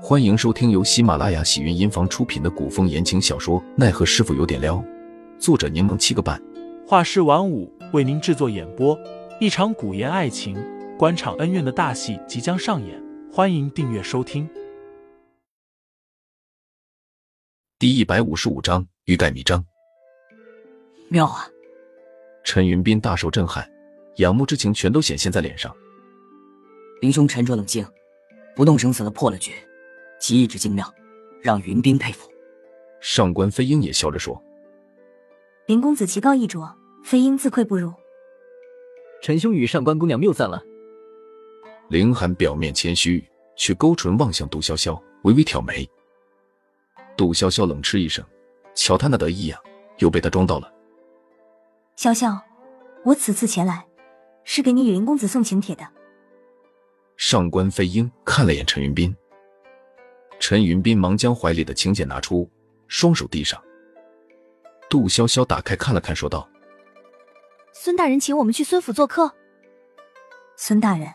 欢迎收听由喜马拉雅喜云音房出品的古风言情小说《奈何师傅有点撩》，作者柠檬七个半，画师晚舞为您制作演播。一场古言爱情、官场恩怨的大戏即将上演，欢迎订阅收听。第一百五十五章欲盖弥彰。妙啊！陈云斌大受震撼，仰慕之情全都显现在脸上。林兄沉着冷静，不动声色的破了局。其意志精妙，让云斌佩服。上官飞鹰也笑着说：“林公子棋高一着，飞鹰自愧不如。”陈兄与上官姑娘谬赞了。林寒表面谦虚，却勾唇望向杜潇潇，微微挑眉。杜潇潇冷嗤一声：“瞧他那得意样，又被他装到了。”潇潇，我此次前来，是给你与林公子送请帖的。上官飞鹰看了眼陈云斌。陈云斌忙将怀里的请柬拿出，双手递上。杜潇潇打开看了看，说道：“孙大人请我们去孙府做客。”孙大人。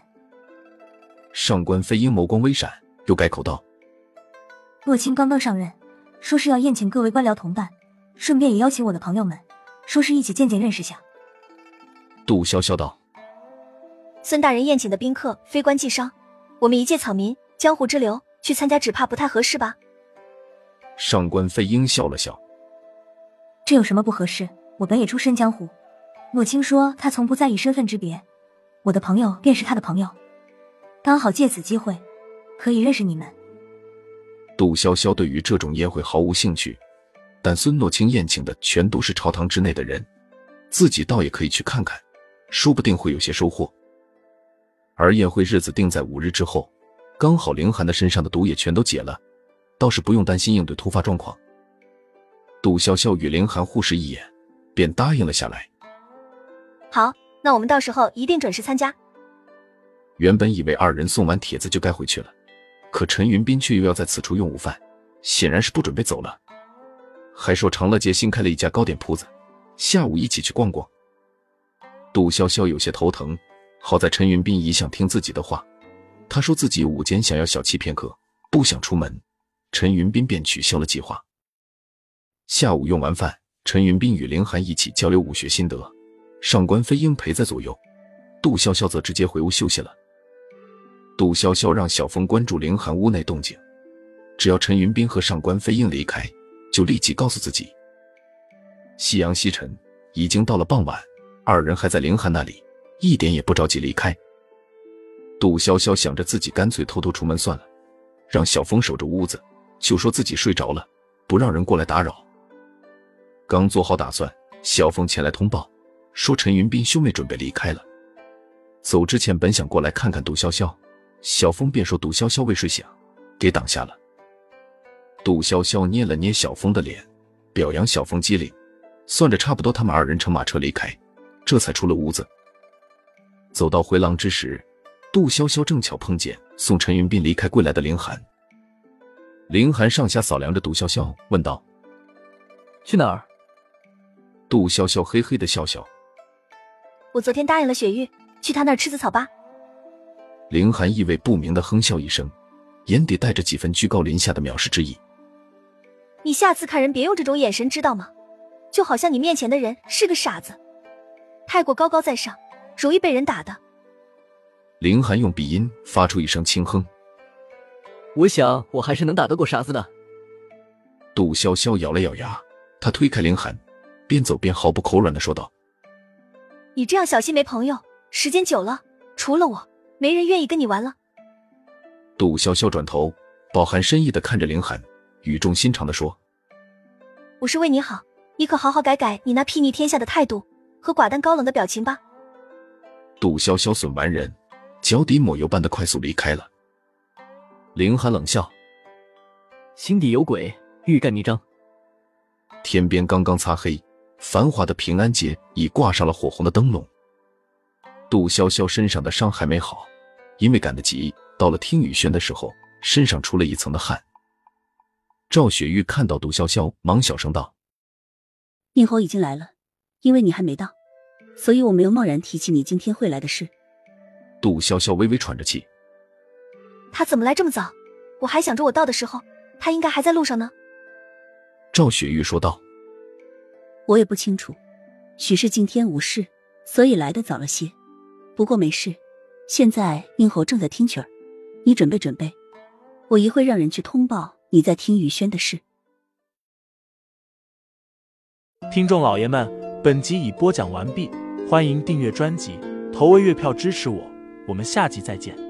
上官飞鹰眸光微闪，又改口道：“洛青刚刚上任，说是要宴请各位官僚同伴，顺便也邀请我的朋友们，说是一起见见认识下。”杜潇潇道：“孙大人宴请的宾客非官即商，我们一介草民，江湖之流。”去参加只怕不太合适吧？上官飞鹰笑了笑，这有什么不合适？我本也出身江湖。洛青说他从不在意身份之别，我的朋友便是他的朋友，刚好借此机会可以认识你们。杜潇潇对于这种宴会毫无兴趣，但孙诺青宴请的全都是朝堂之内的人，自己倒也可以去看看，说不定会有些收获。而宴会日子定在五日之后。刚好凌寒的身上的毒也全都解了，倒是不用担心应对突发状况。杜潇潇与凌寒互视一眼，便答应了下来。好，那我们到时候一定准时参加。原本以为二人送完帖子就该回去了，可陈云斌却又要在此处用午饭，显然是不准备走了，还说长乐街新开了一家糕点铺子，下午一起去逛逛。杜潇潇有些头疼，好在陈云斌一向听自己的话。他说自己午间想要小憩片刻，不想出门，陈云斌便取消了计划。下午用完饭，陈云斌与凌寒一起交流武学心得，上官飞鹰陪在左右，杜潇潇则直接回屋休息了。杜潇潇让小峰关注凌寒屋内动静，只要陈云斌和上官飞鹰离开，就立即告诉自己。夕阳西沉，已经到了傍晚，二人还在凌寒那里，一点也不着急离开。杜潇潇想着自己干脆偷偷出门算了，让小峰守着屋子，就说自己睡着了，不让人过来打扰。刚做好打算，小峰前来通报，说陈云斌兄妹准备离开了。走之前本想过来看看杜潇潇，小峰便说杜潇潇未睡醒，给挡下了。杜潇潇捏了捏小峰的脸，表扬小峰机灵，算着差不多他们二人乘马车离开，这才出了屋子。走到回廊之时。杜潇潇正巧碰见送陈云斌离开归来的凌寒，凌寒上下扫量着杜潇潇，问道：“去哪儿？”杜潇潇嘿嘿的笑笑：“我昨天答应了雪玉，去他那儿吃紫草吧。”凌寒意味不明的哼笑一声，眼底带着几分居高临下的藐视之意：“你下次看人别用这种眼神，知道吗？就好像你面前的人是个傻子，太过高高在上，容易被人打的。”凌寒用鼻音发出一声轻哼，我想我还是能打得过傻子的。杜潇潇咬了咬牙，他推开林寒，边走边毫不口软的说道：“你这样小心没朋友，时间久了，除了我，没人愿意跟你玩了。”杜潇潇转头，饱含深意的看着林寒，语重心长的说：“我是为你好，你可好好改改你那睥睨天下的态度和寡淡高冷的表情吧。”杜潇潇损完人。脚底抹油般的快速离开了。凌寒冷笑：“心底有鬼，欲盖弥彰。”天边刚刚擦黑，繁华的平安街已挂上了火红的灯笼。杜潇潇身上的伤还没好，因为赶得急，到了听雨轩的时候，身上出了一层的汗。赵雪玉看到杜潇潇，忙小声道：“宁侯已经来了，因为你还没到，所以我没有贸然提起你今天会来的事。”杜潇潇微微喘着气，他怎么来这么早？我还想着我到的时候，他应该还在路上呢。赵雪玉说道。我也不清楚，许是今天无事，所以来的早了些。不过没事，现在宁侯正在听曲儿，你准备准备，我一会让人去通报你在听雨轩的事。听众老爷们，本集已播讲完毕，欢迎订阅专辑，投喂月票支持我，我们下集再见。